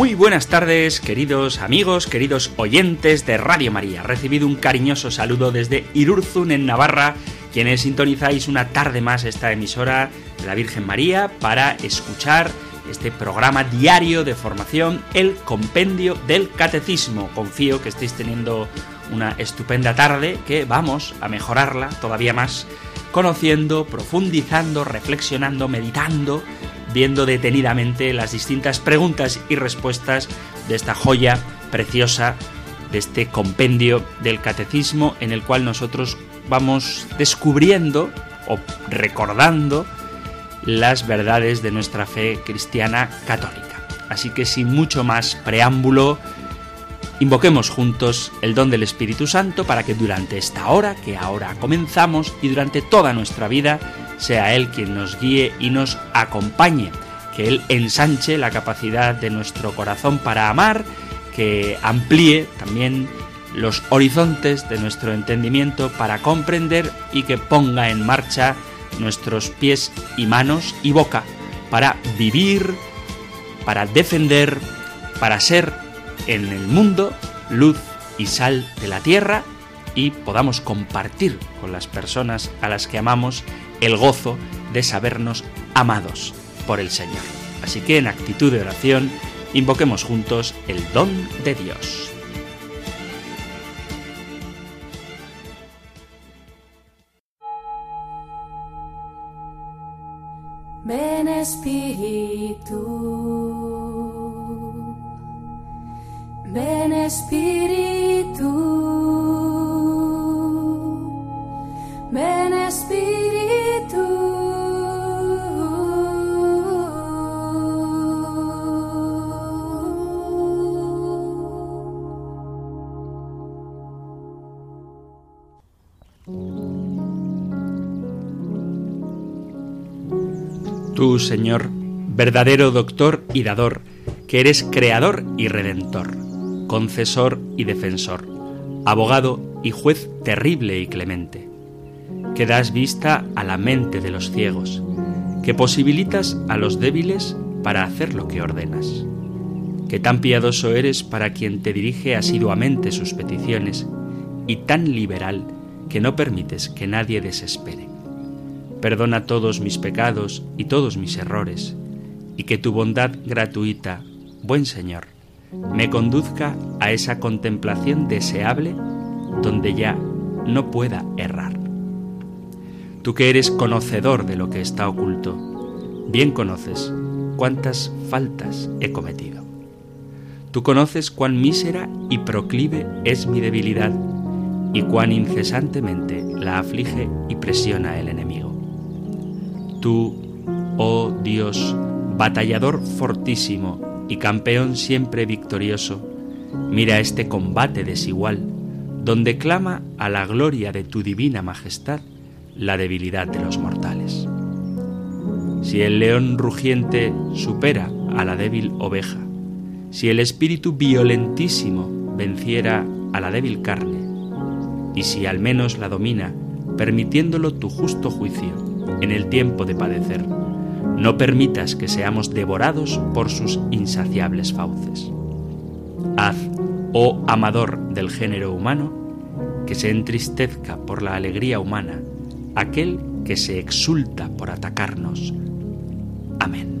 Muy buenas tardes, queridos amigos, queridos oyentes de Radio María. Recibido un cariñoso saludo desde Irurzun, en Navarra, quienes sintonizáis una tarde más esta emisora de la Virgen María para escuchar este programa diario de formación, el Compendio del Catecismo. Confío que estéis teniendo una estupenda tarde, que vamos a mejorarla todavía más, conociendo, profundizando, reflexionando, meditando viendo detenidamente las distintas preguntas y respuestas de esta joya preciosa, de este compendio del catecismo en el cual nosotros vamos descubriendo o recordando las verdades de nuestra fe cristiana católica. Así que sin mucho más preámbulo, invoquemos juntos el don del Espíritu Santo para que durante esta hora que ahora comenzamos y durante toda nuestra vida sea Él quien nos guíe y nos acompañe, que Él ensanche la capacidad de nuestro corazón para amar, que amplíe también los horizontes de nuestro entendimiento para comprender y que ponga en marcha nuestros pies y manos y boca para vivir, para defender, para ser en el mundo luz y sal de la tierra y podamos compartir con las personas a las que amamos el gozo de sabernos amados por el Señor. Así que en actitud de oración, invoquemos juntos el don de Dios. Ven Espíritu, ven Espíritu, Tú, Señor, verdadero doctor y dador, que eres creador y redentor, concesor y defensor, abogado y juez terrible y clemente, que das vista a la mente de los ciegos, que posibilitas a los débiles para hacer lo que ordenas, que tan piadoso eres para quien te dirige asiduamente sus peticiones, y tan liberal que no permites que nadie desespere. Perdona todos mis pecados y todos mis errores, y que tu bondad gratuita, buen Señor, me conduzca a esa contemplación deseable donde ya no pueda errar. Tú que eres conocedor de lo que está oculto, bien conoces cuántas faltas he cometido. Tú conoces cuán mísera y proclive es mi debilidad y cuán incesantemente la aflige y presiona el enemigo. Tú, oh Dios, batallador fortísimo y campeón siempre victorioso, mira este combate desigual, donde clama a la gloria de tu divina majestad la debilidad de los mortales. Si el león rugiente supera a la débil oveja, si el espíritu violentísimo venciera a la débil carne, y si al menos la domina, permitiéndolo tu justo juicio, en el tiempo de padecer. No permitas que seamos devorados por sus insaciables fauces. Haz, oh amador del género humano, que se entristezca por la alegría humana aquel que se exulta por atacarnos. Amén.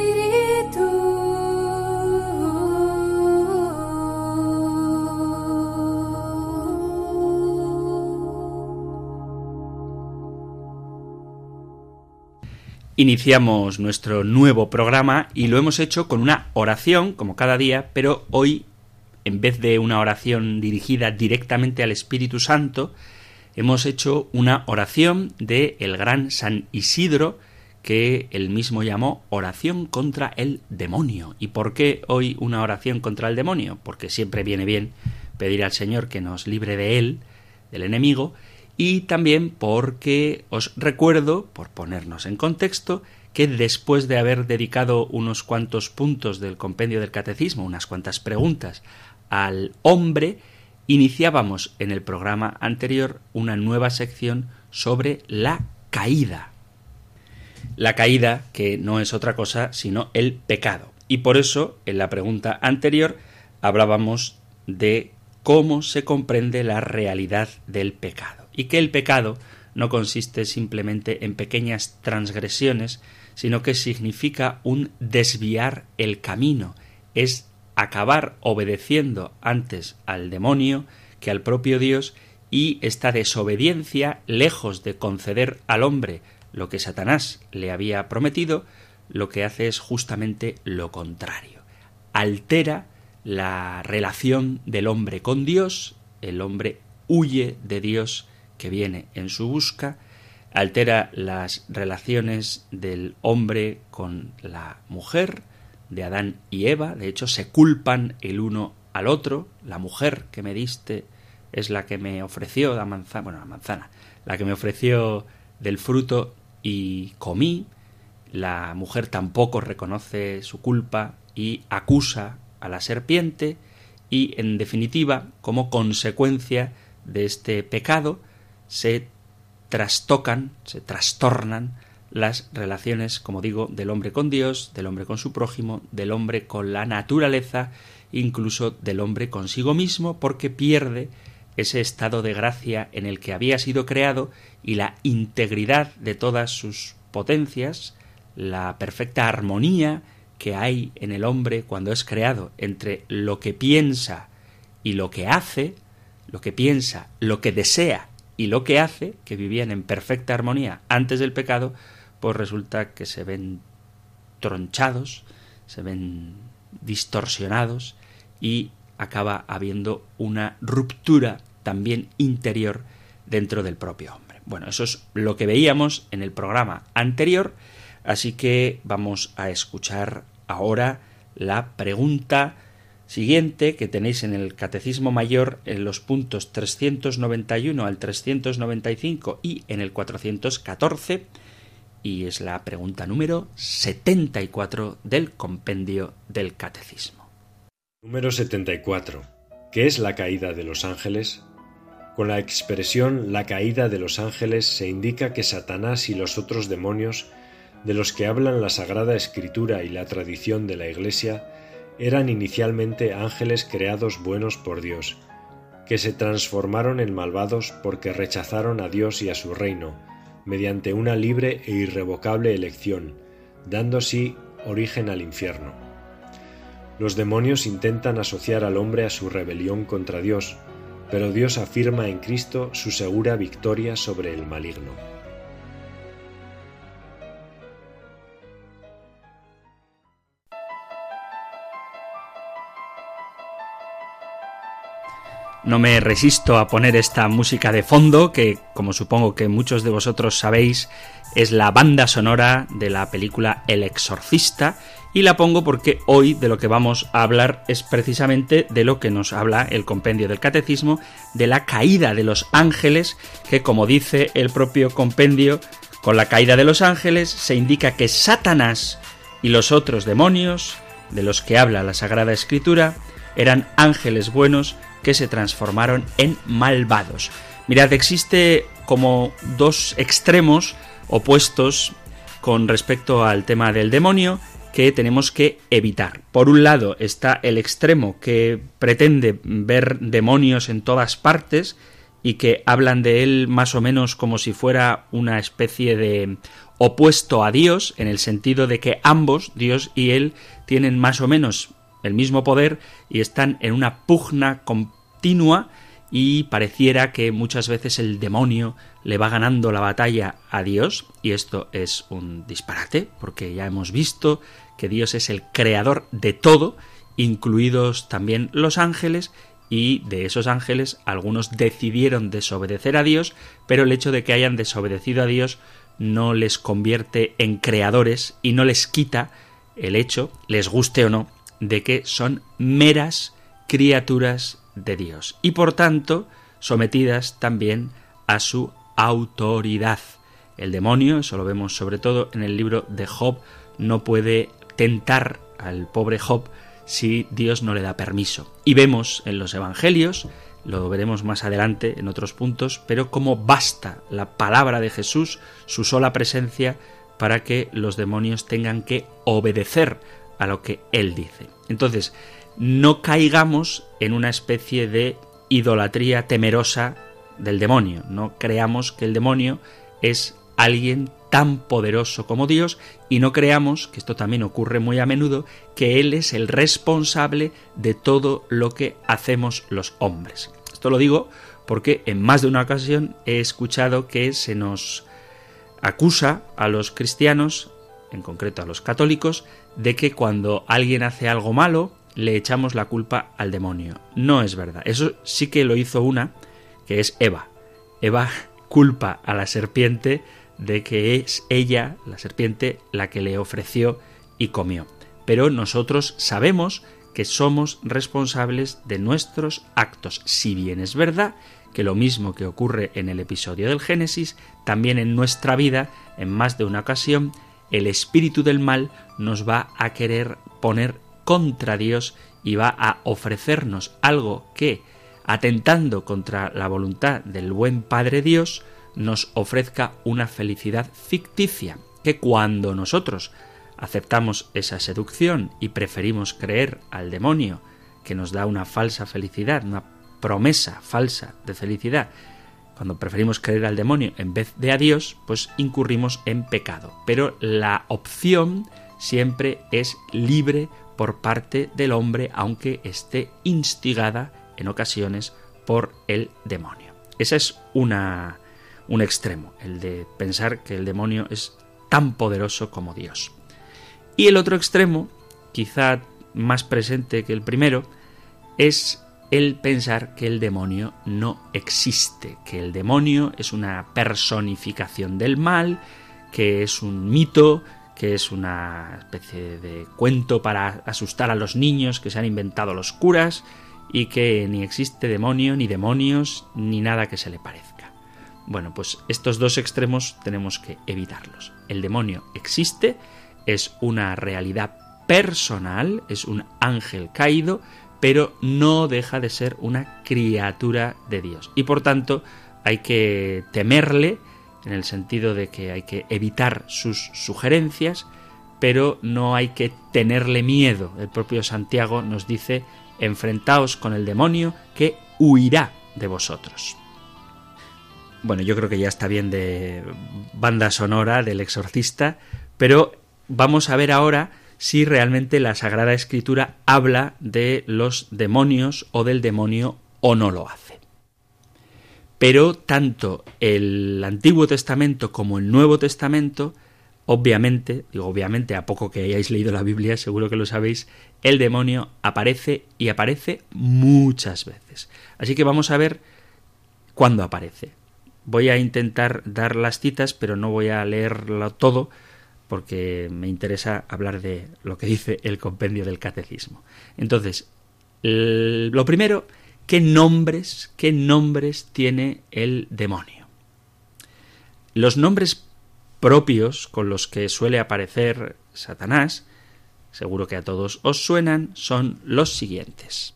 Iniciamos nuestro nuevo programa y lo hemos hecho con una oración, como cada día, pero hoy, en vez de una oración dirigida directamente al Espíritu Santo, hemos hecho una oración de el gran San Isidro, que él mismo llamó oración contra el demonio. ¿Y por qué hoy una oración contra el demonio? Porque siempre viene bien pedir al Señor que nos libre de él, del enemigo, y también porque os recuerdo, por ponernos en contexto, que después de haber dedicado unos cuantos puntos del compendio del catecismo, unas cuantas preguntas al hombre, iniciábamos en el programa anterior una nueva sección sobre la caída. La caída que no es otra cosa sino el pecado. Y por eso, en la pregunta anterior, hablábamos de cómo se comprende la realidad del pecado y que el pecado no consiste simplemente en pequeñas transgresiones, sino que significa un desviar el camino, es acabar obedeciendo antes al demonio que al propio Dios y esta desobediencia, lejos de conceder al hombre lo que Satanás le había prometido, lo que hace es justamente lo contrario. Altera la relación del hombre con Dios, el hombre huye de Dios que viene en su busca, altera las relaciones del hombre con la mujer, de Adán y Eva, de hecho se culpan el uno al otro, la mujer que me diste es la que me ofreció la manzana, bueno, la manzana, la que me ofreció del fruto y comí, la mujer tampoco reconoce su culpa y acusa a la serpiente. Y en definitiva, como consecuencia de este pecado, se trastocan, se trastornan las relaciones, como digo, del hombre con Dios, del hombre con su prójimo, del hombre con la naturaleza, incluso del hombre consigo mismo, porque pierde ese estado de gracia en el que había sido creado y la integridad de todas sus potencias, la perfecta armonía que hay en el hombre cuando es creado entre lo que piensa y lo que hace, lo que piensa, lo que desea y lo que hace, que vivían en perfecta armonía antes del pecado, pues resulta que se ven tronchados, se ven distorsionados y acaba habiendo una ruptura también interior dentro del propio hombre. Bueno, eso es lo que veíamos en el programa anterior, así que vamos a escuchar ahora la pregunta siguiente que tenéis en el Catecismo Mayor en los puntos 391 al 395 y en el 414 y es la pregunta número 74 del compendio del Catecismo. Número 74. ¿Qué es la caída de los ángeles? Con la expresión la caída de los ángeles se indica que Satanás y los otros demonios de los que hablan la Sagrada Escritura y la tradición de la Iglesia eran inicialmente ángeles creados buenos por Dios, que se transformaron en malvados porque rechazaron a Dios y a su reino, mediante una libre e irrevocable elección, dando así origen al infierno. Los demonios intentan asociar al hombre a su rebelión contra Dios, pero Dios afirma en Cristo su segura victoria sobre el maligno. No me resisto a poner esta música de fondo, que como supongo que muchos de vosotros sabéis, es la banda sonora de la película El Exorcista, y la pongo porque hoy de lo que vamos a hablar es precisamente de lo que nos habla el compendio del catecismo, de la caída de los ángeles, que como dice el propio compendio, con la caída de los ángeles se indica que Satanás y los otros demonios, de los que habla la Sagrada Escritura, eran ángeles buenos que se transformaron en malvados. Mirad, existe como dos extremos opuestos con respecto al tema del demonio que tenemos que evitar. Por un lado está el extremo que pretende ver demonios en todas partes y que hablan de él más o menos como si fuera una especie de opuesto a Dios, en el sentido de que ambos, Dios y él, tienen más o menos el mismo poder y están en una pugna continua y pareciera que muchas veces el demonio le va ganando la batalla a Dios. Y esto es un disparate porque ya hemos visto que Dios es el creador de todo, incluidos también los ángeles y de esos ángeles algunos decidieron desobedecer a Dios, pero el hecho de que hayan desobedecido a Dios no les convierte en creadores y no les quita el hecho, les guste o no, de que son meras criaturas de Dios y por tanto sometidas también a su autoridad. El demonio, eso lo vemos sobre todo en el libro de Job, no puede tentar al pobre Job si Dios no le da permiso. Y vemos en los Evangelios, lo veremos más adelante en otros puntos, pero cómo basta la palabra de Jesús, su sola presencia, para que los demonios tengan que obedecer a lo que Él dice. Entonces, no caigamos en una especie de idolatría temerosa del demonio. No creamos que el demonio es alguien tan poderoso como Dios y no creamos, que esto también ocurre muy a menudo, que Él es el responsable de todo lo que hacemos los hombres. Esto lo digo porque en más de una ocasión he escuchado que se nos acusa a los cristianos, en concreto a los católicos, de que cuando alguien hace algo malo, le echamos la culpa al demonio. No es verdad. Eso sí que lo hizo una, que es Eva. Eva culpa a la serpiente de que es ella, la serpiente, la que le ofreció y comió. Pero nosotros sabemos que somos responsables de nuestros actos, si bien es verdad que lo mismo que ocurre en el episodio del Génesis, también en nuestra vida, en más de una ocasión, el espíritu del mal nos va a querer poner contra Dios y va a ofrecernos algo que, atentando contra la voluntad del buen Padre Dios, nos ofrezca una felicidad ficticia, que cuando nosotros aceptamos esa seducción y preferimos creer al demonio, que nos da una falsa felicidad, una promesa falsa de felicidad, cuando preferimos creer al demonio en vez de a Dios, pues incurrimos en pecado. Pero la opción siempre es libre por parte del hombre, aunque esté instigada en ocasiones por el demonio. Ese es una, un extremo, el de pensar que el demonio es tan poderoso como Dios. Y el otro extremo, quizá más presente que el primero, es el pensar que el demonio no existe, que el demonio es una personificación del mal, que es un mito, que es una especie de cuento para asustar a los niños que se han inventado los curas y que ni existe demonio, ni demonios, ni nada que se le parezca. Bueno, pues estos dos extremos tenemos que evitarlos. El demonio existe, es una realidad personal, es un ángel caído, pero no deja de ser una criatura de Dios. Y por tanto hay que temerle en el sentido de que hay que evitar sus sugerencias, pero no hay que tenerle miedo. El propio Santiago nos dice, enfrentaos con el demonio que huirá de vosotros. Bueno, yo creo que ya está bien de banda sonora del exorcista, pero vamos a ver ahora si realmente la Sagrada Escritura habla de los demonios o del demonio o no lo hace. Pero tanto el Antiguo Testamento como el Nuevo Testamento, obviamente, digo obviamente, a poco que hayáis leído la Biblia, seguro que lo sabéis, el demonio aparece y aparece muchas veces. Así que vamos a ver cuándo aparece. Voy a intentar dar las citas, pero no voy a leerlo todo, porque me interesa hablar de lo que dice el compendio del catecismo. Entonces, lo primero, ¿qué nombres, qué nombres tiene el demonio? Los nombres propios con los que suele aparecer Satanás, seguro que a todos os suenan, son los siguientes.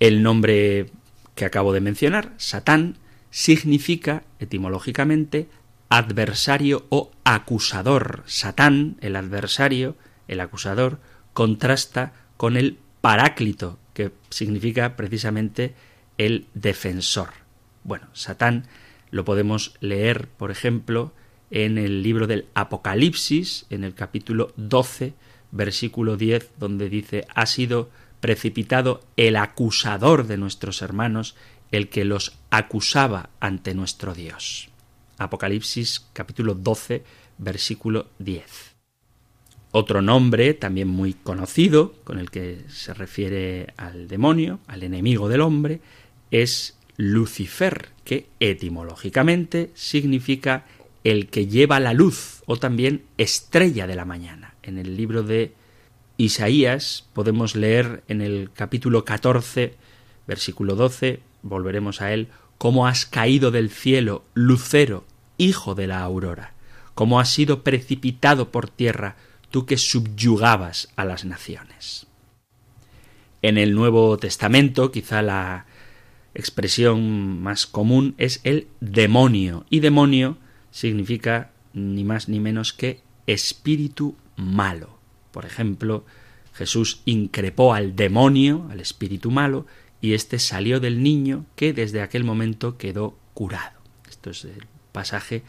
El nombre que acabo de mencionar, Satán, significa etimológicamente adversario o acusador. Satán, el adversario, el acusador, contrasta con el paráclito, que significa precisamente el defensor. Bueno, Satán lo podemos leer, por ejemplo, en el libro del Apocalipsis, en el capítulo 12, versículo 10, donde dice, ha sido precipitado el acusador de nuestros hermanos, el que los acusaba ante nuestro Dios. Apocalipsis capítulo 12, versículo 10. Otro nombre también muy conocido, con el que se refiere al demonio, al enemigo del hombre, es Lucifer, que etimológicamente significa el que lleva la luz o también estrella de la mañana. En el libro de Isaías podemos leer en el capítulo 14, versículo 12, volveremos a él, cómo has caído del cielo, lucero, hijo de la aurora, cómo has sido precipitado por tierra, tú que subyugabas a las naciones. En el Nuevo Testamento, quizá la expresión más común es el demonio, y demonio significa ni más ni menos que espíritu malo. Por ejemplo, Jesús increpó al demonio, al espíritu malo, y éste salió del niño que desde aquel momento quedó curado. Esto es el pasaje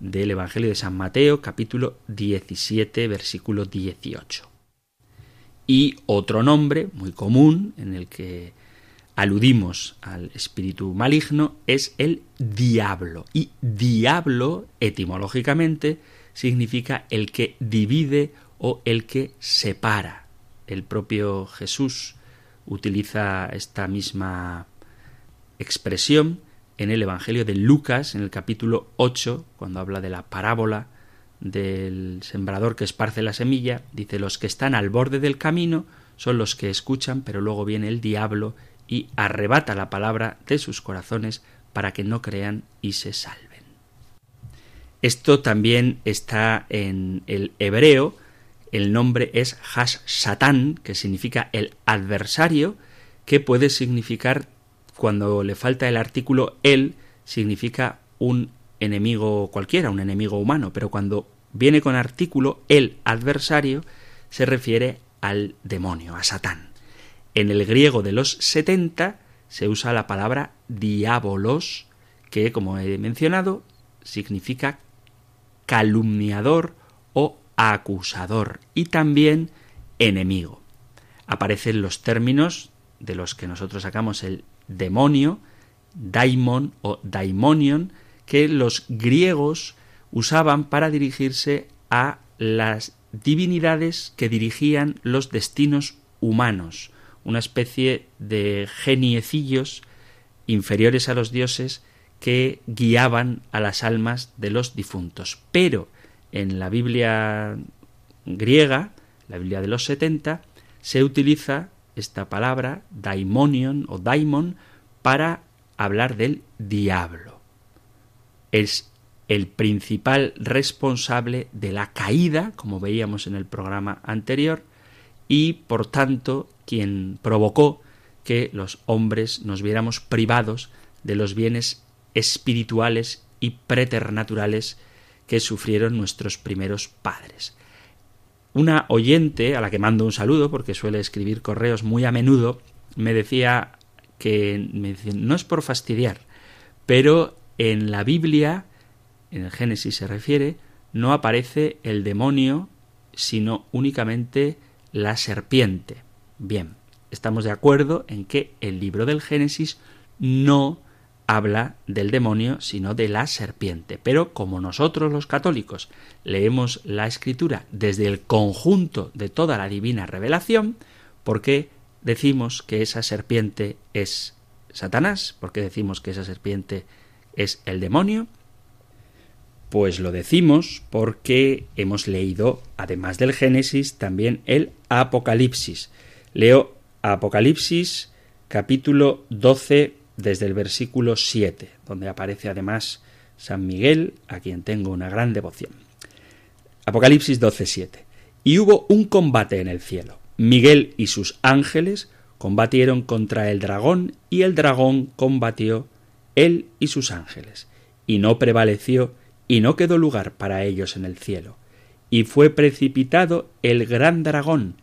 del Evangelio de San Mateo, capítulo 17, versículo 18. Y otro nombre muy común en el que aludimos al espíritu maligno es el diablo. Y diablo, etimológicamente, significa el que divide o el que separa. El propio Jesús utiliza esta misma expresión en el Evangelio de Lucas, en el capítulo 8, cuando habla de la parábola del sembrador que esparce la semilla, dice los que están al borde del camino son los que escuchan, pero luego viene el diablo y arrebata la palabra de sus corazones para que no crean y se salven. Esto también está en el hebreo, el nombre es Hash Satán, que significa el adversario, que puede significar, cuando le falta el artículo el, significa un enemigo cualquiera, un enemigo humano, pero cuando viene con artículo el adversario, se refiere al demonio, a Satán. En el griego de los 70 se usa la palabra diabolos, que, como he mencionado, significa calumniador o acusador y también enemigo. Aparecen los términos de los que nosotros sacamos el demonio, daimon o daimonion, que los griegos usaban para dirigirse a las divinidades que dirigían los destinos humanos, una especie de geniecillos inferiores a los dioses que guiaban a las almas de los difuntos. Pero en la Biblia griega, la Biblia de los 70, se utiliza esta palabra daimonion o daimon para hablar del diablo. Es el principal responsable de la caída, como veíamos en el programa anterior, y por tanto quien provocó que los hombres nos viéramos privados de los bienes espirituales y preternaturales que sufrieron nuestros primeros padres. Una oyente, a la que mando un saludo porque suele escribir correos muy a menudo, me decía que no es por fastidiar, pero en la Biblia, en el Génesis se refiere, no aparece el demonio, sino únicamente la serpiente. Bien, estamos de acuerdo en que el libro del Génesis no habla del demonio, sino de la serpiente. Pero como nosotros los católicos leemos la escritura desde el conjunto de toda la divina revelación, ¿por qué decimos que esa serpiente es Satanás? ¿Por qué decimos que esa serpiente es el demonio? Pues lo decimos porque hemos leído, además del Génesis, también el Apocalipsis. Leo Apocalipsis capítulo 12 desde el versículo 7, donde aparece además San Miguel, a quien tengo una gran devoción. Apocalipsis 12:7. Y hubo un combate en el cielo. Miguel y sus ángeles combatieron contra el dragón y el dragón combatió él y sus ángeles. Y no prevaleció y no quedó lugar para ellos en el cielo. Y fue precipitado el gran dragón,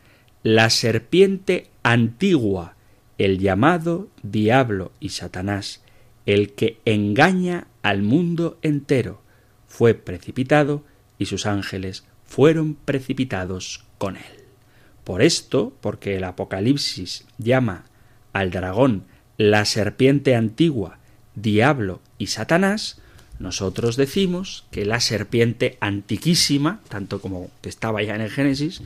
la serpiente antigua, el llamado diablo y Satanás, el que engaña al mundo entero, fue precipitado y sus ángeles fueron precipitados con él. Por esto, porque el Apocalipsis llama al dragón la serpiente antigua, diablo y Satanás, nosotros decimos que la serpiente antiquísima, tanto como que estaba ya en el Génesis,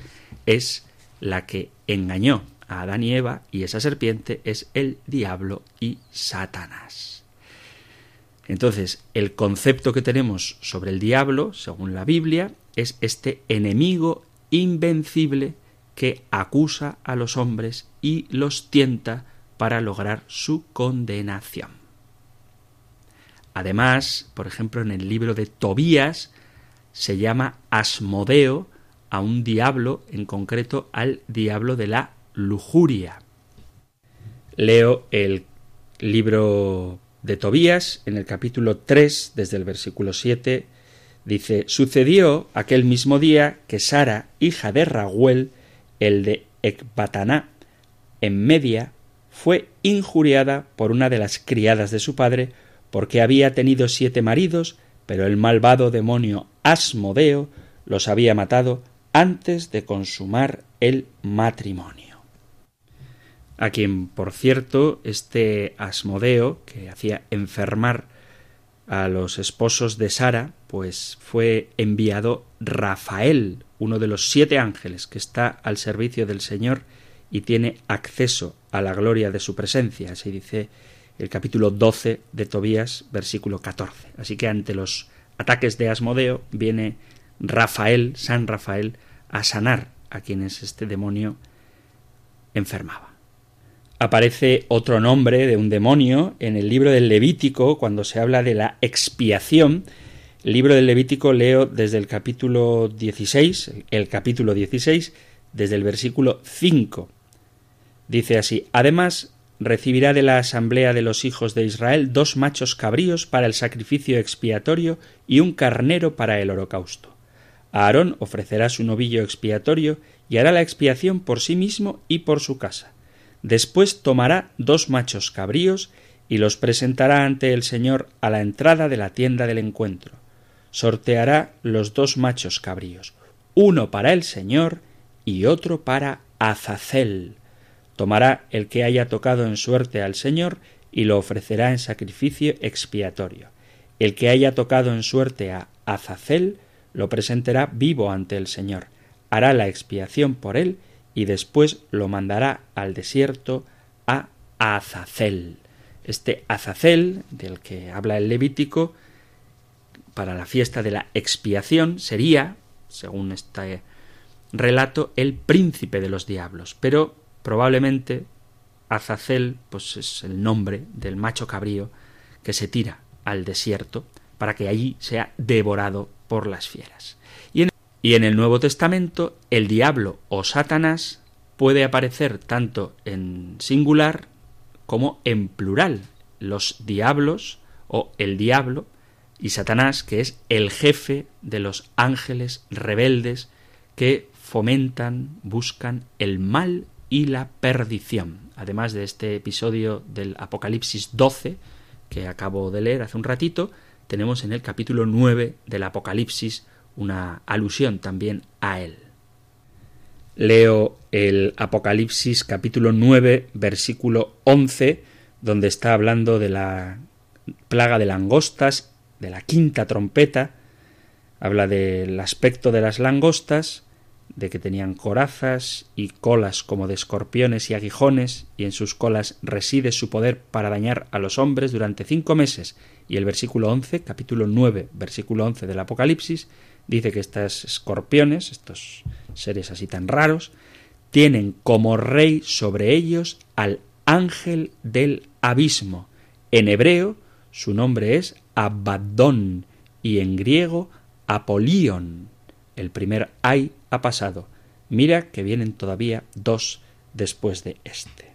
es la que engañó a Adán y Eva y esa serpiente es el diablo y Satanás. Entonces, el concepto que tenemos sobre el diablo, según la Biblia, es este enemigo invencible que acusa a los hombres y los tienta para lograr su condenación. Además, por ejemplo, en el libro de Tobías se llama Asmodeo a un diablo, en concreto al diablo de la lujuria. Leo el libro de Tobías en el capítulo 3, desde el versículo 7, dice, sucedió aquel mismo día que Sara, hija de Raguel, el de Ecbataná, en Media, fue injuriada por una de las criadas de su padre, porque había tenido siete maridos, pero el malvado demonio Asmodeo los había matado antes de consumar el matrimonio. A quien, por cierto, este Asmodeo, que hacía enfermar a los esposos de Sara, pues fue enviado Rafael, uno de los siete ángeles que está al servicio del Señor y tiene acceso a la gloria de su presencia, así dice el capítulo 12 de Tobías, versículo 14. Así que ante los ataques de Asmodeo viene Rafael, San Rafael, a sanar a quienes este demonio enfermaba. Aparece otro nombre de un demonio en el libro del Levítico cuando se habla de la expiación. El libro del Levítico leo desde el capítulo 16, el capítulo 16, desde el versículo 5. Dice así, además recibirá de la asamblea de los hijos de Israel dos machos cabríos para el sacrificio expiatorio y un carnero para el holocausto. Aarón ofrecerá su novillo expiatorio y hará la expiación por sí mismo y por su casa. Después tomará dos machos cabríos y los presentará ante el Señor a la entrada de la tienda del encuentro. Sorteará los dos machos cabríos, uno para el Señor y otro para Azazel, tomará el que haya tocado en suerte al Señor y lo ofrecerá en sacrificio expiatorio. El que haya tocado en suerte a Azazel lo presentará vivo ante el Señor, hará la expiación por él y después lo mandará al desierto a Azazel. Este Azazel, del que habla el Levítico, para la fiesta de la expiación sería, según este relato, el príncipe de los diablos. Pero Probablemente Azazel pues es el nombre del macho cabrío que se tira al desierto para que allí sea devorado por las fieras. Y en, el Nuevo Testamento el diablo o Satanás puede aparecer tanto en singular como en plural. Los diablos o el diablo y Satanás, que es el jefe de los ángeles rebeldes que fomentan, buscan el mal y la perdición. Además de este episodio del Apocalipsis 12, que acabo de leer hace un ratito, tenemos en el capítulo 9 del Apocalipsis una alusión también a él. Leo el Apocalipsis capítulo 9 versículo 11, donde está hablando de la plaga de langostas, de la quinta trompeta, habla del aspecto de las langostas, de que tenían corazas y colas como de escorpiones y aguijones, y en sus colas reside su poder para dañar a los hombres durante cinco meses. Y el versículo 11, capítulo 9, versículo 11 del Apocalipsis, dice que estas escorpiones, estos seres así tan raros, tienen como rey sobre ellos al ángel del abismo. En hebreo su nombre es Abaddon y en griego Apolión. El primer ay ha pasado. Mira que vienen todavía dos después de este.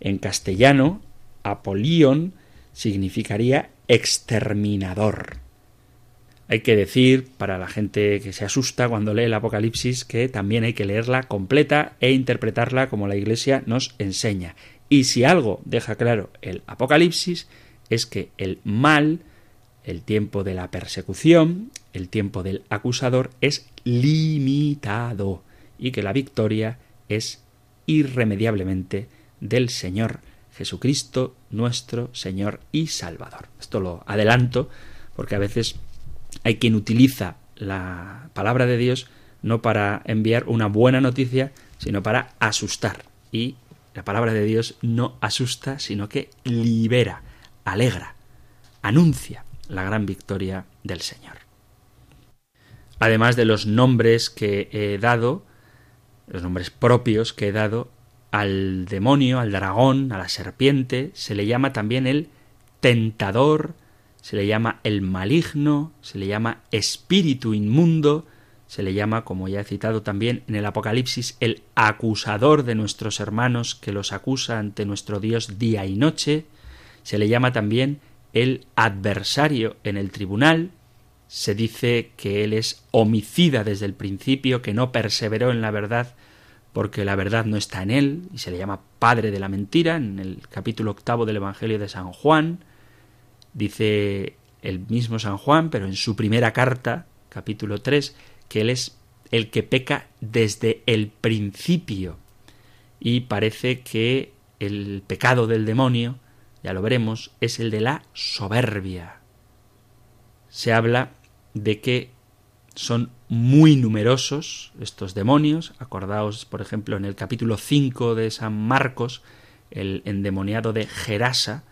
En castellano, Apolión significaría exterminador. Hay que decir, para la gente que se asusta cuando lee el Apocalipsis, que también hay que leerla completa e interpretarla como la Iglesia nos enseña. Y si algo deja claro el Apocalipsis, es que el mal el tiempo de la persecución, el tiempo del acusador es limitado y que la victoria es irremediablemente del Señor Jesucristo nuestro Señor y Salvador. Esto lo adelanto porque a veces hay quien utiliza la palabra de Dios no para enviar una buena noticia, sino para asustar. Y la palabra de Dios no asusta, sino que libera, alegra, anuncia la gran victoria del Señor. Además de los nombres que he dado, los nombres propios que he dado, al demonio, al dragón, a la serpiente, se le llama también el tentador, se le llama el maligno, se le llama espíritu inmundo, se le llama, como ya he citado también en el Apocalipsis, el acusador de nuestros hermanos que los acusa ante nuestro Dios día y noche, se le llama también el adversario en el tribunal, se dice que él es homicida desde el principio, que no perseveró en la verdad porque la verdad no está en él, y se le llama padre de la mentira, en el capítulo octavo del Evangelio de San Juan, dice el mismo San Juan, pero en su primera carta, capítulo 3, que él es el que peca desde el principio. Y parece que el pecado del demonio, ya lo veremos, es el de la soberbia. Se habla de que son muy numerosos estos demonios. Acordaos, por ejemplo, en el capítulo 5 de San Marcos, el endemoniado de Gerasa,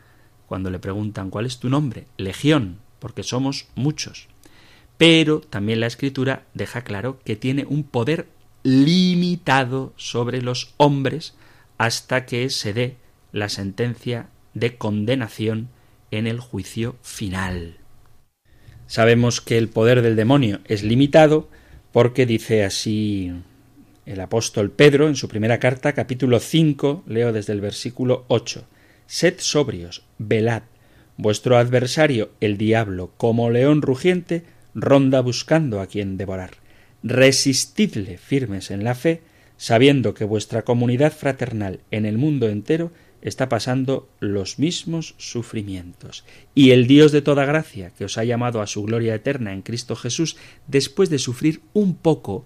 cuando le preguntan ¿cuál es tu nombre? Legión, porque somos muchos. Pero también la escritura deja claro que tiene un poder limitado sobre los hombres hasta que se dé la sentencia de condenación en el juicio final. Sabemos que el poder del demonio es limitado porque dice así el apóstol Pedro en su primera carta, capítulo 5, leo desde el versículo 8. Sed sobrios, velad. Vuestro adversario, el diablo, como león rugiente, ronda buscando a quien devorar. Resistidle firmes en la fe, sabiendo que vuestra comunidad fraternal en el mundo entero está pasando los mismos sufrimientos. Y el Dios de toda gracia, que os ha llamado a su gloria eterna en Cristo Jesús, después de sufrir un poco,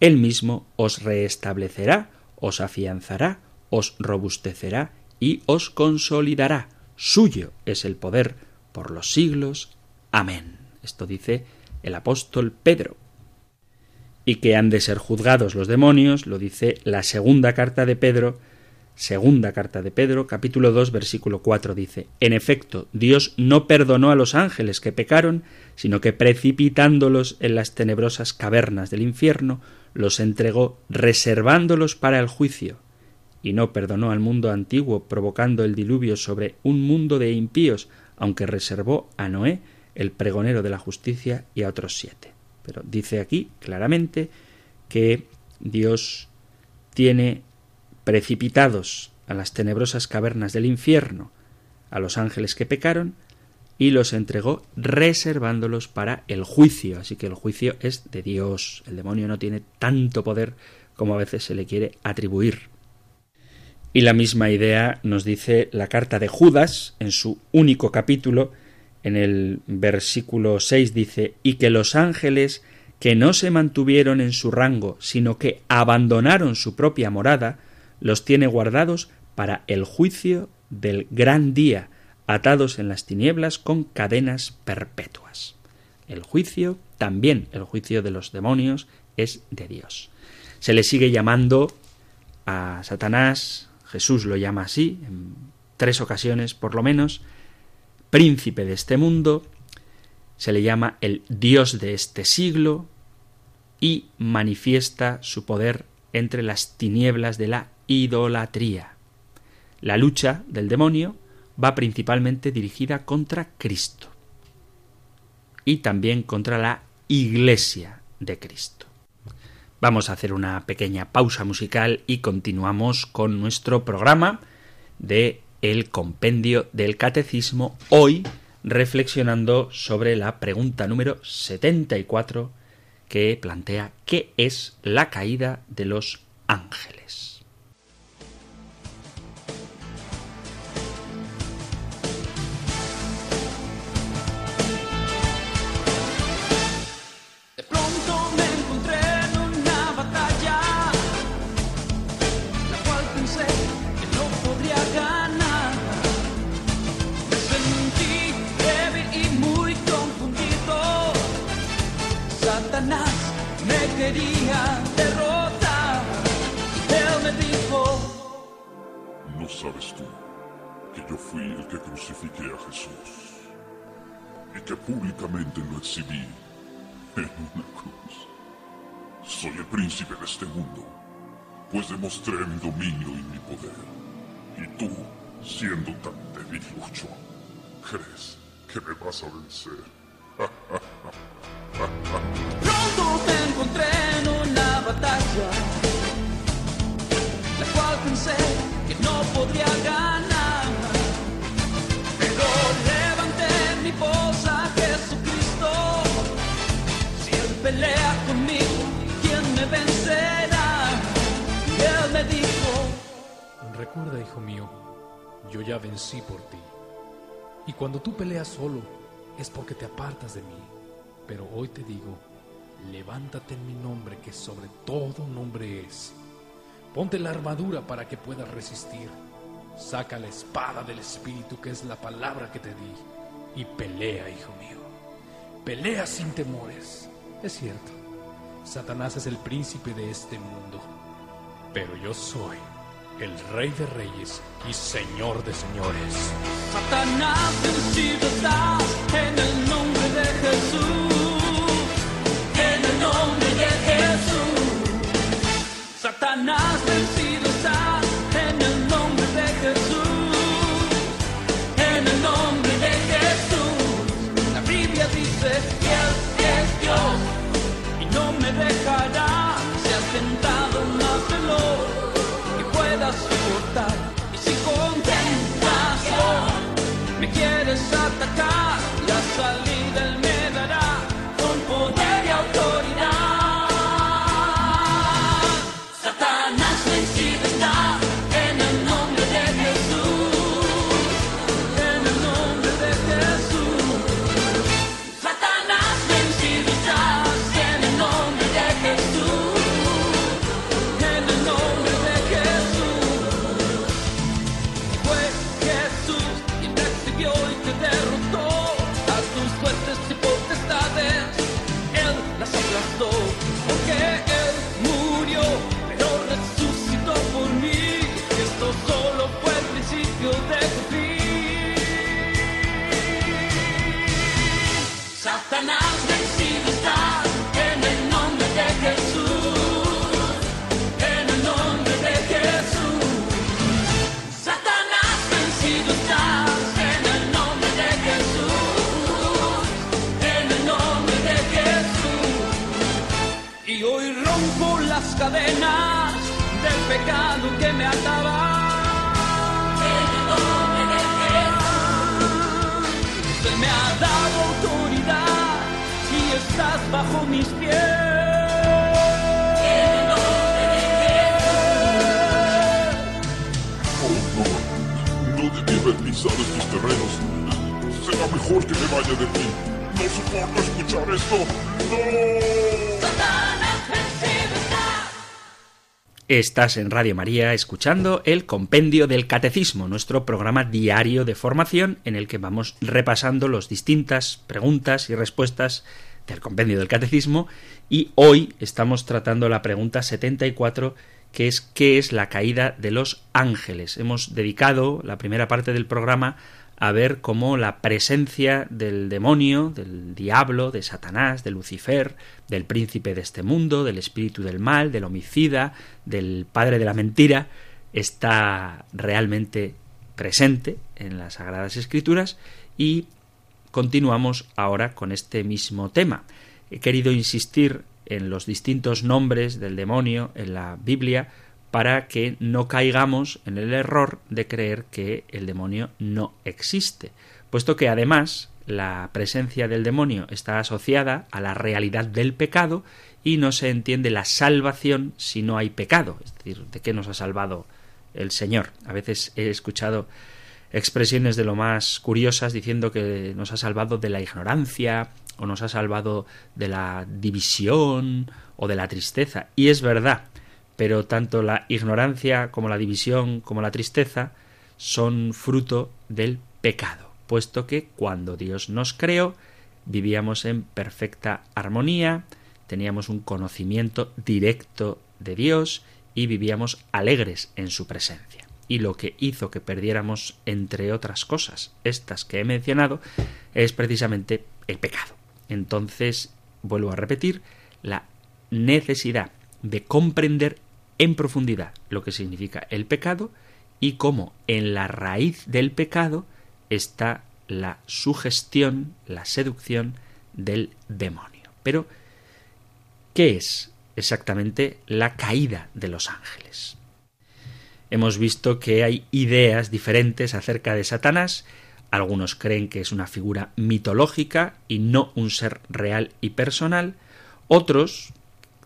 él mismo os reestablecerá, os afianzará, os robustecerá y os consolidará. Suyo es el poder por los siglos. Amén. Esto dice el apóstol Pedro. Y que han de ser juzgados los demonios, lo dice la segunda carta de Pedro, segunda carta de Pedro, capítulo 2, versículo 4 dice, En efecto, Dios no perdonó a los ángeles que pecaron, sino que precipitándolos en las tenebrosas cavernas del infierno, los entregó reservándolos para el juicio y no perdonó al mundo antiguo, provocando el diluvio sobre un mundo de impíos, aunque reservó a Noé, el pregonero de la justicia, y a otros siete. Pero dice aquí claramente que Dios tiene precipitados a las tenebrosas cavernas del infierno a los ángeles que pecaron y los entregó reservándolos para el juicio. Así que el juicio es de Dios. El demonio no tiene tanto poder como a veces se le quiere atribuir. Y la misma idea nos dice la carta de Judas en su único capítulo, en el versículo 6 dice, y que los ángeles que no se mantuvieron en su rango, sino que abandonaron su propia morada, los tiene guardados para el juicio del gran día, atados en las tinieblas con cadenas perpetuas. El juicio, también el juicio de los demonios, es de Dios. Se le sigue llamando a Satanás, Jesús lo llama así, en tres ocasiones por lo menos, príncipe de este mundo, se le llama el Dios de este siglo y manifiesta su poder entre las tinieblas de la idolatría. La lucha del demonio va principalmente dirigida contra Cristo y también contra la Iglesia de Cristo. Vamos a hacer una pequeña pausa musical y continuamos con nuestro programa de el compendio del catecismo hoy reflexionando sobre la pregunta número 74 que plantea ¿qué es la caída de los ángeles? Sabes tú que yo fui el que crucifiqué a Jesús y que públicamente lo exhibí en una cruz. Soy el príncipe de este mundo, pues demostré mi dominio y mi poder. Y tú, siendo tan debilucho, crees que me vas a vencer. pronto te encontré en una batalla, la cual pensé no podría ganar. Pero levanté mi voz a Jesucristo. Si Él pelea conmigo, ¿quién me vencerá? Él me dijo, Recuerda, hijo mío, yo ya vencí por ti. Y cuando tú peleas solo, es porque te apartas de mí. Pero hoy te digo, levántate en mi nombre, que sobre todo nombre es. Ponte la armadura para que puedas resistir. Saca la espada del Espíritu, que es la palabra que te di. Y pelea, hijo mío. Pelea sin temores. Es cierto, Satanás es el príncipe de este mundo. Pero yo soy el Rey de Reyes y Señor de Señores. Satanás en el nombre de Jesús. Y si con me quieres atacar, Estás en Radio María escuchando el Compendio del Catecismo, nuestro programa diario de formación en el que vamos repasando las distintas preguntas y respuestas del Compendio del Catecismo y hoy estamos tratando la pregunta 74 que es ¿qué es la caída de los ángeles? Hemos dedicado la primera parte del programa a ver cómo la presencia del demonio, del diablo, de Satanás, de Lucifer, del príncipe de este mundo, del espíritu del mal, del homicida, del padre de la mentira, está realmente presente en las Sagradas Escrituras y continuamos ahora con este mismo tema. He querido insistir en los distintos nombres del demonio en la Biblia para que no caigamos en el error de creer que el demonio no existe, puesto que además la presencia del demonio está asociada a la realidad del pecado y no se entiende la salvación si no hay pecado, es decir, de qué nos ha salvado el Señor. A veces he escuchado expresiones de lo más curiosas diciendo que nos ha salvado de la ignorancia o nos ha salvado de la división o de la tristeza. Y es verdad, pero tanto la ignorancia como la división como la tristeza son fruto del pecado, puesto que cuando Dios nos creó vivíamos en perfecta armonía, teníamos un conocimiento directo de Dios y vivíamos alegres en su presencia. Y lo que hizo que perdiéramos, entre otras cosas, estas que he mencionado, es precisamente el pecado. Entonces, vuelvo a repetir, la necesidad de comprender en profundidad lo que significa el pecado y cómo en la raíz del pecado está la sugestión, la seducción del demonio. Pero, ¿qué es exactamente la caída de los ángeles? Hemos visto que hay ideas diferentes acerca de Satanás. Algunos creen que es una figura mitológica y no un ser real y personal. Otros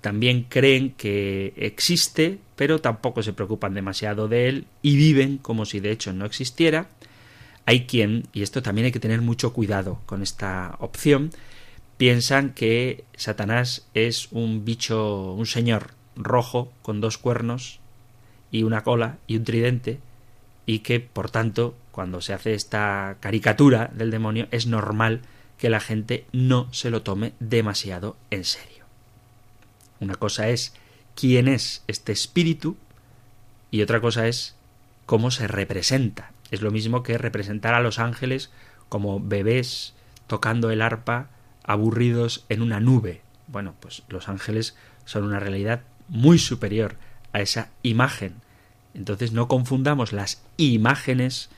también creen que existe, pero tampoco se preocupan demasiado de él y viven como si de hecho no existiera. Hay quien, y esto también hay que tener mucho cuidado con esta opción, piensan que Satanás es un bicho, un señor rojo con dos cuernos y una cola y un tridente, y que por tanto, cuando se hace esta caricatura del demonio, es normal que la gente no se lo tome demasiado en serio. Una cosa es quién es este espíritu y otra cosa es cómo se representa. Es lo mismo que representar a los ángeles como bebés tocando el arpa aburridos en una nube. Bueno, pues los ángeles son una realidad muy superior a esa imagen. Entonces no confundamos las imágenes,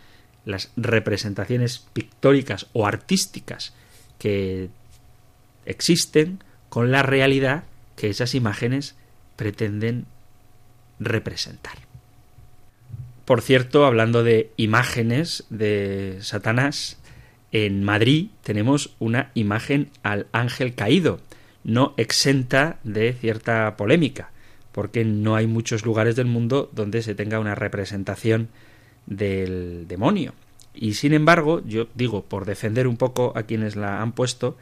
las representaciones pictóricas o artísticas que existen con la realidad que esas imágenes pretenden representar. Por cierto, hablando de imágenes de Satanás, en Madrid tenemos una imagen al ángel caído, no exenta de cierta polémica, porque no hay muchos lugares del mundo donde se tenga una representación del demonio. Y sin embargo, yo digo, por defender un poco a quienes la han puesto,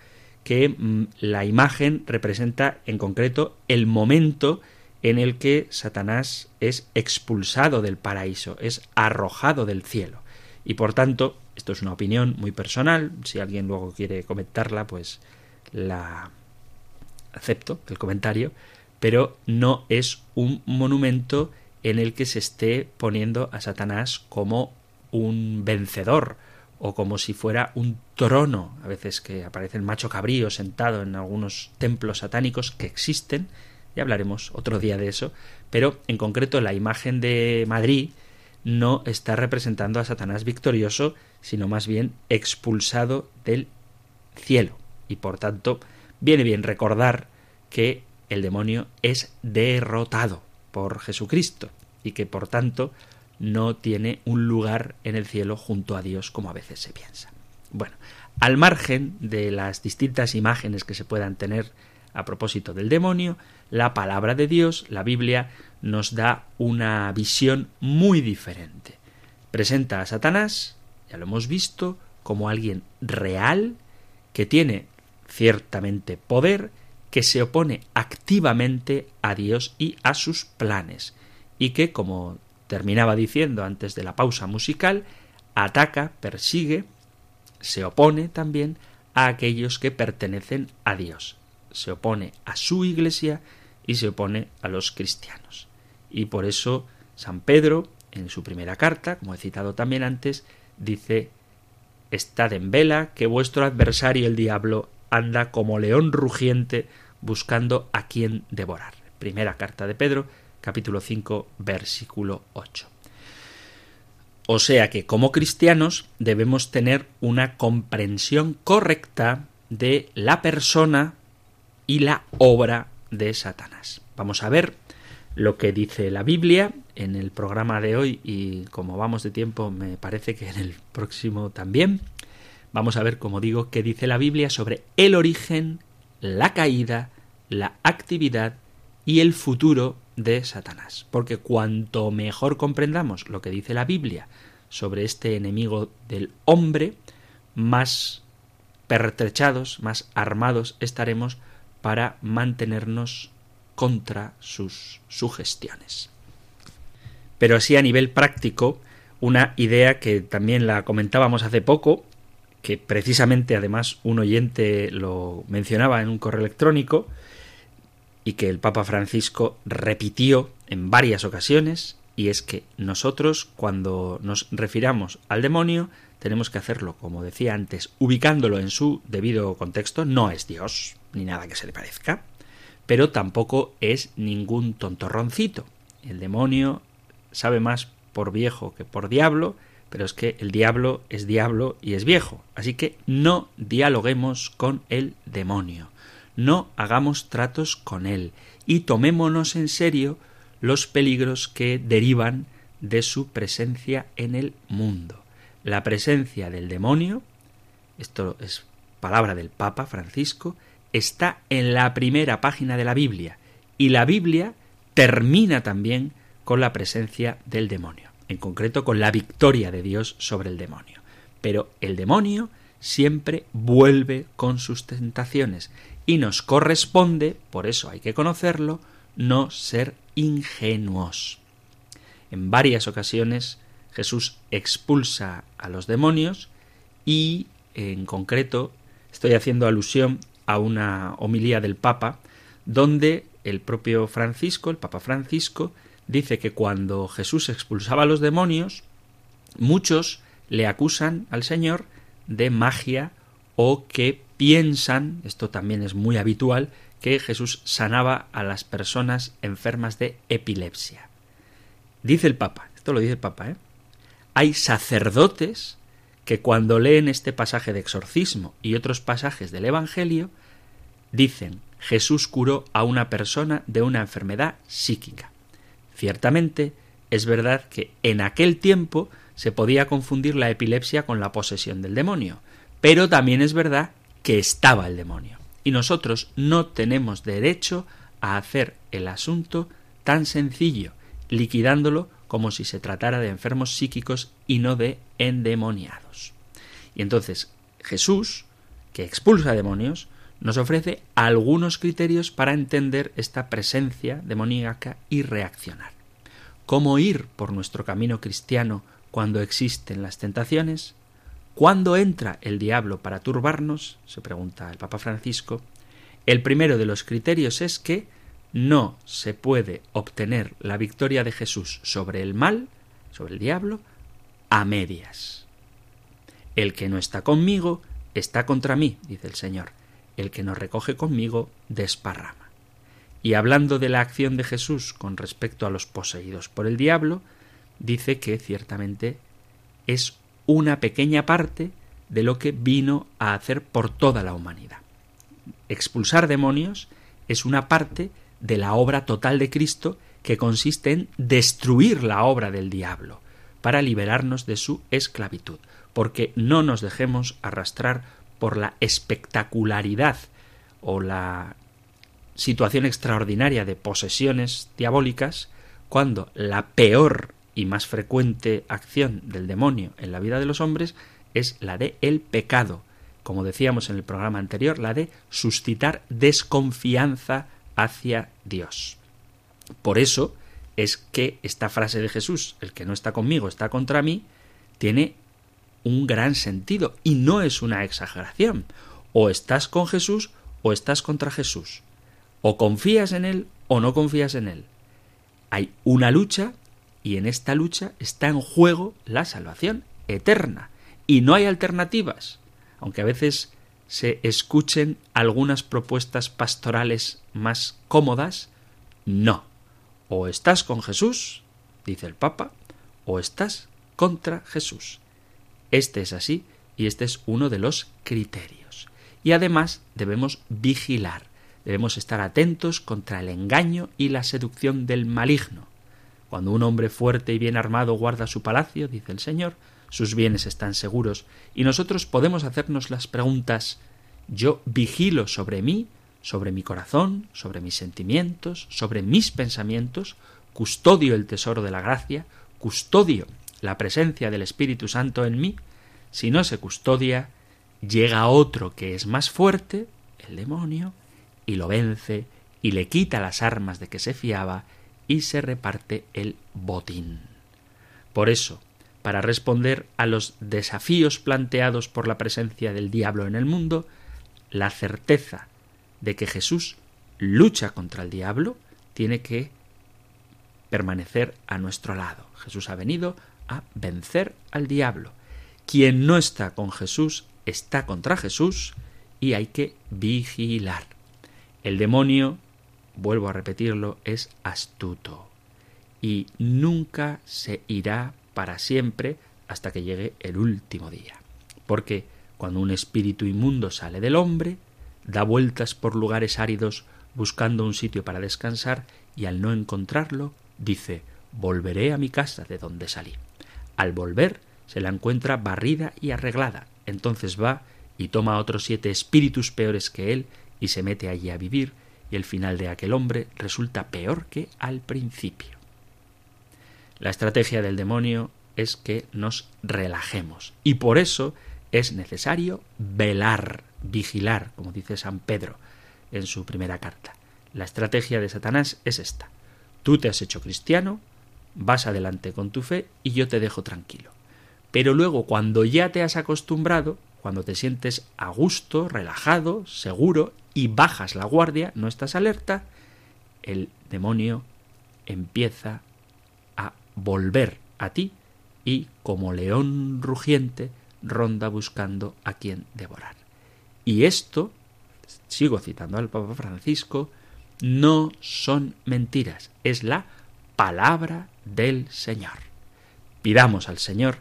que mm, la imagen representa en concreto el momento en el que Satanás es expulsado del paraíso, es arrojado del cielo. Y por tanto, esto es una opinión muy personal, si alguien luego quiere comentarla, pues la acepto el comentario, pero no es un monumento en el que se esté poniendo a Satanás como un vencedor o como si fuera un trono, a veces que aparece el macho cabrío sentado en algunos templos satánicos que existen, ya hablaremos otro día de eso, pero en concreto la imagen de Madrid no está representando a Satanás victorioso, sino más bien expulsado del cielo. Y por tanto, viene bien recordar que el demonio es derrotado por Jesucristo y que por tanto no tiene un lugar en el cielo junto a Dios como a veces se piensa. Bueno, al margen de las distintas imágenes que se puedan tener a propósito del demonio, la palabra de Dios, la Biblia, nos da una visión muy diferente. Presenta a Satanás, ya lo hemos visto, como alguien real, que tiene ciertamente poder, que se opone activamente a Dios y a sus planes, y que, como terminaba diciendo antes de la pausa musical, ataca, persigue, se opone también a aquellos que pertenecen a Dios, se opone a su iglesia y se opone a los cristianos. Y por eso San Pedro, en su primera carta, como he citado también antes, dice Estad en vela, que vuestro adversario el diablo anda como león rugiente buscando a quien devorar. Primera carta de Pedro, capítulo 5, versículo 8. O sea que como cristianos debemos tener una comprensión correcta de la persona y la obra de Satanás. Vamos a ver lo que dice la Biblia en el programa de hoy y como vamos de tiempo me parece que en el próximo también. Vamos a ver, como digo, qué dice la Biblia sobre el origen, la caída, la actividad y el futuro de Satanás. Porque cuanto mejor comprendamos lo que dice la Biblia sobre este enemigo del hombre, más pertrechados, más armados estaremos para mantenernos contra sus sugestiones. Pero así a nivel práctico, una idea que también la comentábamos hace poco, que precisamente además un oyente lo mencionaba en un correo electrónico, y que el Papa Francisco repitió en varias ocasiones, y es que nosotros cuando nos refiramos al demonio tenemos que hacerlo, como decía antes, ubicándolo en su debido contexto, no es Dios, ni nada que se le parezca, pero tampoco es ningún tontorroncito. El demonio sabe más por viejo que por diablo, pero es que el diablo es diablo y es viejo. Así que no dialoguemos con el demonio, no hagamos tratos con él y tomémonos en serio los peligros que derivan de su presencia en el mundo. La presencia del demonio, esto es palabra del Papa Francisco, está en la primera página de la Biblia y la Biblia termina también con la presencia del demonio, en concreto con la victoria de Dios sobre el demonio. Pero el demonio siempre vuelve con sus tentaciones y nos corresponde, por eso hay que conocerlo, no ser ingenuos. En varias ocasiones Jesús expulsa a los demonios y, en concreto, estoy haciendo alusión a una homilía del Papa, donde el propio Francisco, el Papa Francisco, dice que cuando Jesús expulsaba a los demonios, muchos le acusan al Señor de magia o que piensan, esto también es muy habitual, que Jesús sanaba a las personas enfermas de epilepsia. Dice el Papa, esto lo dice el Papa, ¿eh? hay sacerdotes que cuando leen este pasaje de exorcismo y otros pasajes del Evangelio, dicen Jesús curó a una persona de una enfermedad psíquica. Ciertamente, es verdad que en aquel tiempo se podía confundir la epilepsia con la posesión del demonio, pero también es verdad que estaba el demonio. Y nosotros no tenemos derecho a hacer el asunto tan sencillo, liquidándolo como si se tratara de enfermos psíquicos y no de endemoniados. Y entonces Jesús, que expulsa demonios, nos ofrece algunos criterios para entender esta presencia demoníaca y reaccionar. ¿Cómo ir por nuestro camino cristiano cuando existen las tentaciones? ¿Cuándo entra el diablo para turbarnos? se pregunta el Papa Francisco. El primero de los criterios es que no se puede obtener la victoria de Jesús sobre el mal, sobre el diablo, a medias. El que no está conmigo está contra mí, dice el Señor. El que no recoge conmigo desparrama. Y hablando de la acción de Jesús con respecto a los poseídos por el diablo, dice que ciertamente es una pequeña parte de lo que vino a hacer por toda la humanidad. Expulsar demonios es una parte de la obra total de Cristo que consiste en destruir la obra del diablo para liberarnos de su esclavitud, porque no nos dejemos arrastrar por la espectacularidad o la situación extraordinaria de posesiones diabólicas, cuando la peor y más frecuente acción del demonio en la vida de los hombres es la de el pecado, como decíamos en el programa anterior, la de suscitar desconfianza hacia Dios. Por eso es que esta frase de Jesús, el que no está conmigo está contra mí, tiene un gran sentido y no es una exageración. O estás con Jesús o estás contra Jesús. O confías en Él o no confías en Él. Hay una lucha y en esta lucha está en juego la salvación eterna. Y no hay alternativas. Aunque a veces se escuchen algunas propuestas pastorales más cómodas, no. O estás con Jesús, dice el Papa, o estás contra Jesús. Este es así y este es uno de los criterios. Y además debemos vigilar, debemos estar atentos contra el engaño y la seducción del maligno. Cuando un hombre fuerte y bien armado guarda su palacio, dice el Señor, sus bienes están seguros, y nosotros podemos hacernos las preguntas yo vigilo sobre mí, sobre mi corazón, sobre mis sentimientos, sobre mis pensamientos, custodio el tesoro de la gracia, custodio la presencia del Espíritu Santo en mí, si no se custodia, llega otro que es más fuerte, el demonio, y lo vence, y le quita las armas de que se fiaba, y se reparte el botín. Por eso, para responder a los desafíos planteados por la presencia del diablo en el mundo, la certeza de que Jesús lucha contra el diablo tiene que permanecer a nuestro lado. Jesús ha venido a vencer al diablo. Quien no está con Jesús está contra Jesús y hay que vigilar. El demonio, vuelvo a repetirlo, es astuto y nunca se irá para siempre hasta que llegue el último día. Porque cuando un espíritu inmundo sale del hombre, da vueltas por lugares áridos buscando un sitio para descansar y al no encontrarlo, dice volveré a mi casa de donde salí. Al volver se la encuentra barrida y arreglada. Entonces va y toma otros siete espíritus peores que él y se mete allí a vivir, y el final de aquel hombre resulta peor que al principio. La estrategia del demonio es que nos relajemos, y por eso es necesario velar, vigilar, como dice San Pedro en su primera carta. La estrategia de Satanás es esta. Tú te has hecho cristiano, vas adelante con tu fe y yo te dejo tranquilo. Pero luego, cuando ya te has acostumbrado, cuando te sientes a gusto, relajado, seguro y bajas la guardia, no estás alerta, el demonio empieza a volver a ti y, como león rugiente, ronda buscando a quien devorar. Y esto, sigo citando al Papa Francisco, no son mentiras, es la palabra del Señor. Pidamos al Señor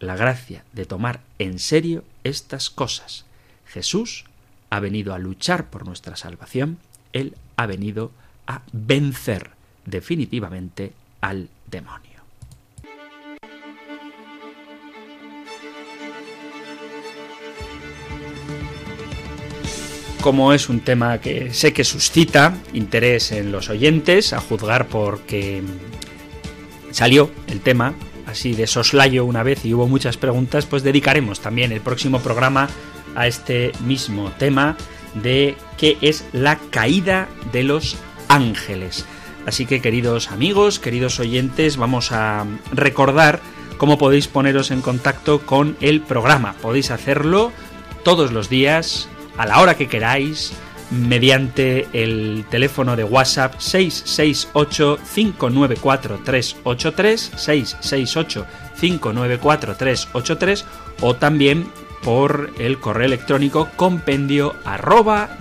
la gracia de tomar en serio estas cosas. Jesús ha venido a luchar por nuestra salvación, Él ha venido a vencer definitivamente al demonio. Como es un tema que sé que suscita interés en los oyentes, a juzgar porque salió el tema así de soslayo una vez y hubo muchas preguntas, pues dedicaremos también el próximo programa a este mismo tema de qué es la caída de los ángeles. Así que queridos amigos, queridos oyentes, vamos a recordar cómo podéis poneros en contacto con el programa. Podéis hacerlo todos los días, a la hora que queráis, mediante el teléfono de WhatsApp 668-594-383, 668-594-383 o también por el correo electrónico compendio arroba.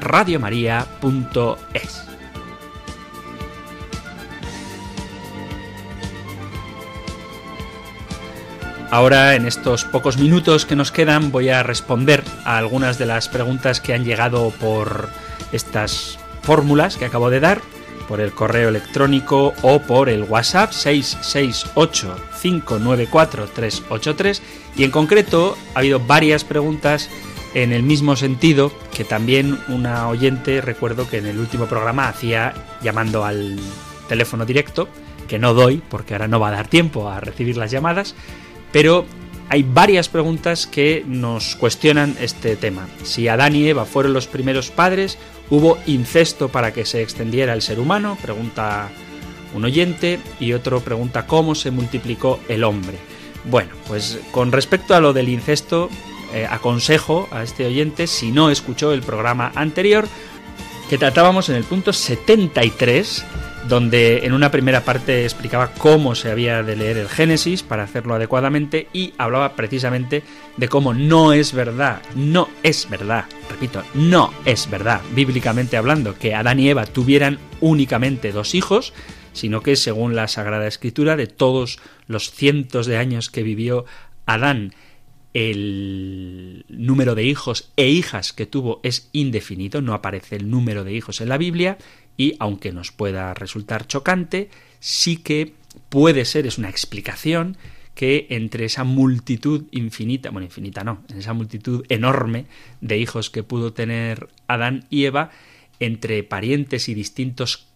Ahora, en estos pocos minutos que nos quedan, voy a responder a algunas de las preguntas que han llegado por estas fórmulas que acabo de dar, por el correo electrónico o por el WhatsApp 668-594-383. Y en concreto ha habido varias preguntas en el mismo sentido que también una oyente, recuerdo que en el último programa hacía llamando al teléfono directo, que no doy porque ahora no va a dar tiempo a recibir las llamadas, pero hay varias preguntas que nos cuestionan este tema. Si Adán y Eva fueron los primeros padres, ¿hubo incesto para que se extendiera el ser humano? Pregunta un oyente y otro pregunta cómo se multiplicó el hombre. Bueno, pues con respecto a lo del incesto, eh, aconsejo a este oyente, si no escuchó el programa anterior, que tratábamos en el punto 73 donde en una primera parte explicaba cómo se había de leer el Génesis para hacerlo adecuadamente y hablaba precisamente de cómo no es verdad, no es verdad, repito, no es verdad, bíblicamente hablando, que Adán y Eva tuvieran únicamente dos hijos, sino que según la Sagrada Escritura, de todos los cientos de años que vivió Adán, el número de hijos e hijas que tuvo es indefinido, no aparece el número de hijos en la Biblia, y aunque nos pueda resultar chocante, sí que puede ser, es una explicación, que entre esa multitud infinita, bueno, infinita no, en esa multitud enorme de hijos que pudo tener Adán y Eva, entre parientes y distintos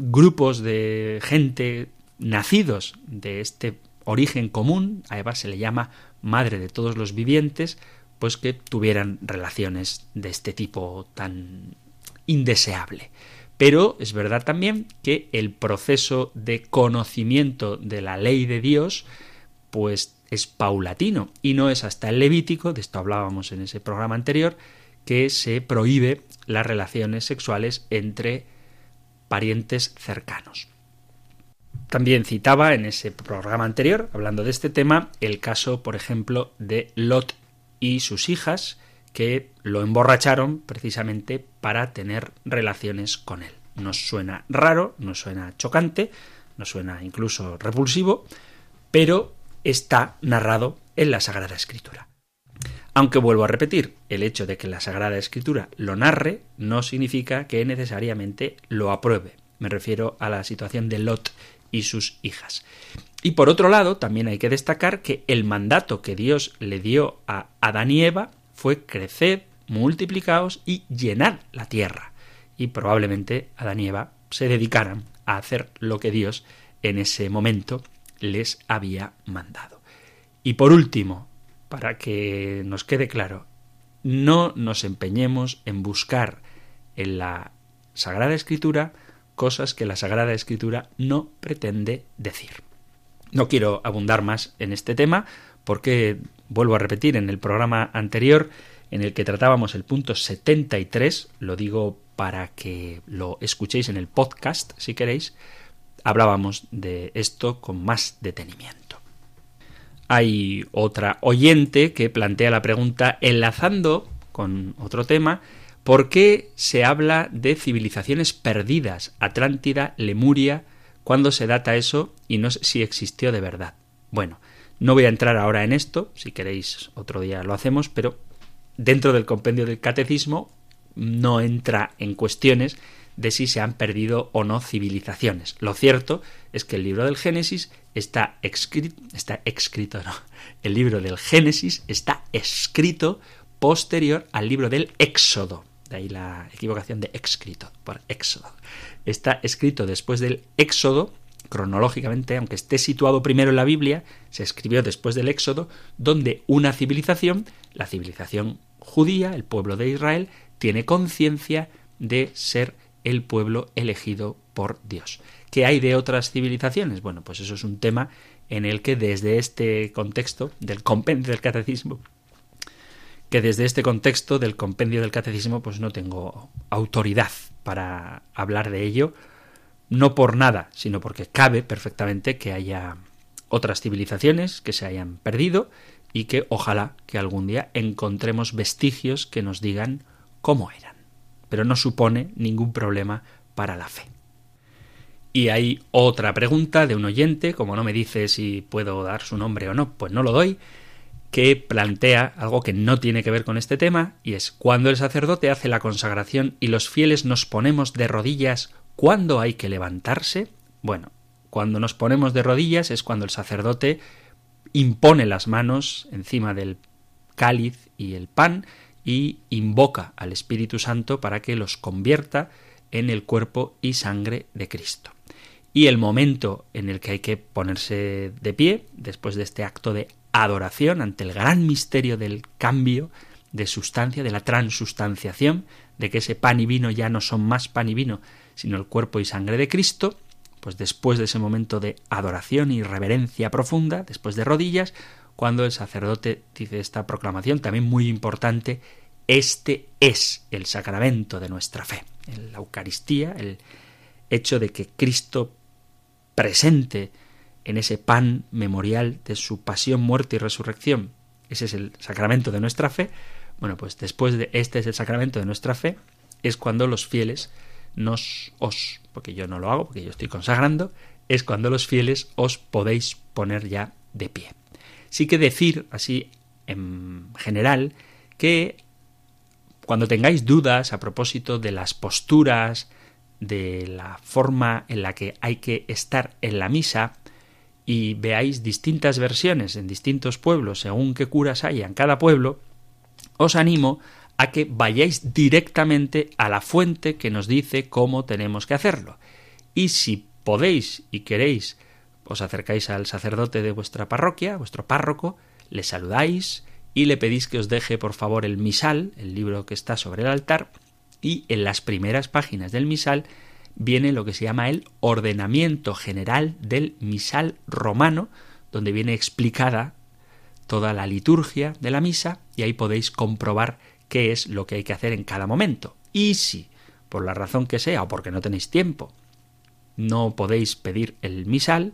grupos de gente nacidos de este origen común, a Eva se le llama madre de todos los vivientes, pues que tuvieran relaciones de este tipo tan indeseable. Pero es verdad también que el proceso de conocimiento de la ley de Dios, pues es paulatino y no es hasta el Levítico, de esto hablábamos en ese programa anterior, que se prohíbe las relaciones sexuales entre parientes cercanos. También citaba en ese programa anterior, hablando de este tema, el caso, por ejemplo, de Lot y sus hijas, que lo emborracharon precisamente para tener relaciones con él. Nos suena raro, nos suena chocante, nos suena incluso repulsivo, pero está narrado en la Sagrada Escritura. Aunque vuelvo a repetir, el hecho de que la Sagrada Escritura lo narre no significa que necesariamente lo apruebe. Me refiero a la situación de Lot y sus hijas. Y por otro lado, también hay que destacar que el mandato que Dios le dio a Adán y Eva fue crecer, multiplicaos y llenar la tierra. Y probablemente Adán y Eva se dedicaran a hacer lo que Dios en ese momento les había mandado. Y por último, para que nos quede claro, no nos empeñemos en buscar en la Sagrada Escritura cosas que la Sagrada Escritura no pretende decir. No quiero abundar más en este tema porque, vuelvo a repetir, en el programa anterior en el que tratábamos el punto 73, lo digo para que lo escuchéis en el podcast si queréis, hablábamos de esto con más detenimiento. Hay otra oyente que plantea la pregunta enlazando con otro tema, ¿por qué se habla de civilizaciones perdidas, Atlántida, Lemuria, cuando se data eso y no sé si existió de verdad? Bueno, no voy a entrar ahora en esto, si queréis otro día lo hacemos, pero dentro del compendio del catecismo no entra en cuestiones de si se han perdido o no civilizaciones. Lo cierto es que el libro del Génesis está escrito, está escrito, no, el libro del Génesis está escrito posterior al libro del Éxodo. De ahí la equivocación de escrito, por Éxodo. Está escrito después del Éxodo, cronológicamente, aunque esté situado primero en la Biblia, se escribió después del Éxodo, donde una civilización, la civilización judía, el pueblo de Israel, tiene conciencia de ser el pueblo elegido por Dios. ¿Qué hay de otras civilizaciones? Bueno, pues eso es un tema en el que desde este contexto del compendio del catecismo, que desde este contexto del compendio del catecismo, pues no tengo autoridad para hablar de ello, no por nada, sino porque cabe perfectamente que haya otras civilizaciones que se hayan perdido y que ojalá que algún día encontremos vestigios que nos digan cómo eran. Pero no supone ningún problema para la fe. Y hay otra pregunta de un oyente, como no me dice si puedo dar su nombre o no, pues no lo doy, que plantea algo que no tiene que ver con este tema, y es cuando el sacerdote hace la consagración y los fieles nos ponemos de rodillas, ¿cuándo hay que levantarse? Bueno, cuando nos ponemos de rodillas es cuando el sacerdote impone las manos encima del cáliz y el pan y invoca al Espíritu Santo para que los convierta en el cuerpo y sangre de Cristo. Y el momento en el que hay que ponerse de pie, después de este acto de adoración ante el gran misterio del cambio de sustancia, de la transustanciación, de que ese pan y vino ya no son más pan y vino, sino el cuerpo y sangre de Cristo, pues después de ese momento de adoración y reverencia profunda, después de rodillas, cuando el sacerdote dice esta proclamación, también muy importante, este es el sacramento de nuestra fe, la Eucaristía, el hecho de que Cristo presente en ese pan memorial de su pasión, muerte y resurrección, ese es el sacramento de nuestra fe, bueno, pues después de este es el sacramento de nuestra fe, es cuando los fieles nos os, porque yo no lo hago, porque yo estoy consagrando, es cuando los fieles os podéis poner ya de pie. Sí que decir, así en general, que cuando tengáis dudas a propósito de las posturas, de la forma en la que hay que estar en la misa, y veáis distintas versiones en distintos pueblos, según qué curas haya en cada pueblo, os animo a que vayáis directamente a la fuente que nos dice cómo tenemos que hacerlo. Y si podéis y queréis, os acercáis al sacerdote de vuestra parroquia, vuestro párroco, le saludáis y le pedís que os deje por favor el misal, el libro que está sobre el altar, y en las primeras páginas del misal viene lo que se llama el ordenamiento general del misal romano, donde viene explicada toda la liturgia de la misa y ahí podéis comprobar qué es lo que hay que hacer en cada momento. Y si por la razón que sea o porque no tenéis tiempo, no podéis pedir el misal,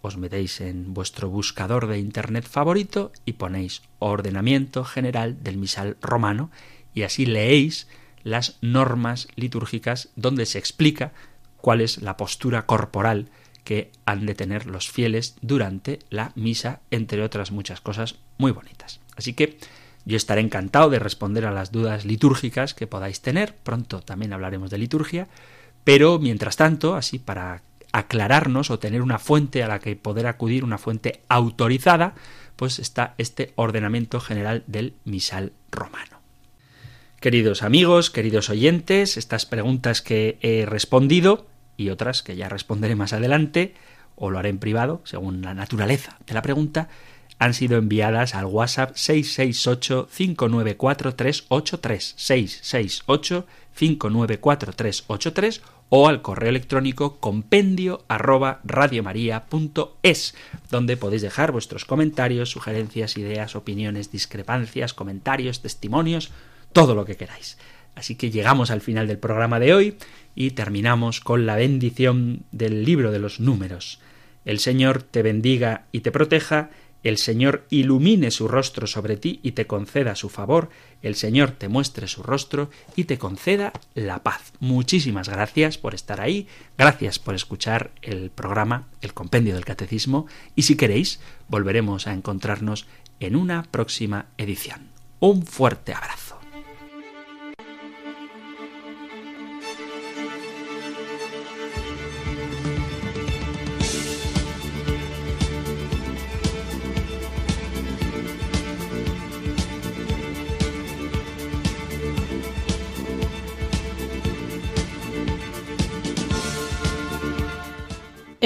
os metéis en vuestro buscador de internet favorito y ponéis ordenamiento general del misal romano y así leéis las normas litúrgicas donde se explica cuál es la postura corporal que han de tener los fieles durante la misa, entre otras muchas cosas muy bonitas. Así que yo estaré encantado de responder a las dudas litúrgicas que podáis tener. Pronto también hablaremos de liturgia, pero mientras tanto, así para aclararnos o tener una fuente a la que poder acudir, una fuente autorizada, pues está este ordenamiento general del misal romano. Queridos amigos, queridos oyentes, estas preguntas que he respondido y otras que ya responderé más adelante, o lo haré en privado, según la naturaleza de la pregunta, han sido enviadas al WhatsApp 668-594-383, 668-594-383 o al correo electrónico compendio arroba radiomaria.es, donde podéis dejar vuestros comentarios, sugerencias, ideas, opiniones, discrepancias, comentarios, testimonios, todo lo que queráis. Así que llegamos al final del programa de hoy y terminamos con la bendición del libro de los números. El Señor te bendiga y te proteja, el Señor ilumine su rostro sobre ti y te conceda su favor, el Señor te muestre su rostro y te conceda la paz. Muchísimas gracias por estar ahí, gracias por escuchar el programa, el compendio del catecismo, y si queréis, volveremos a encontrarnos en una próxima edición. Un fuerte abrazo.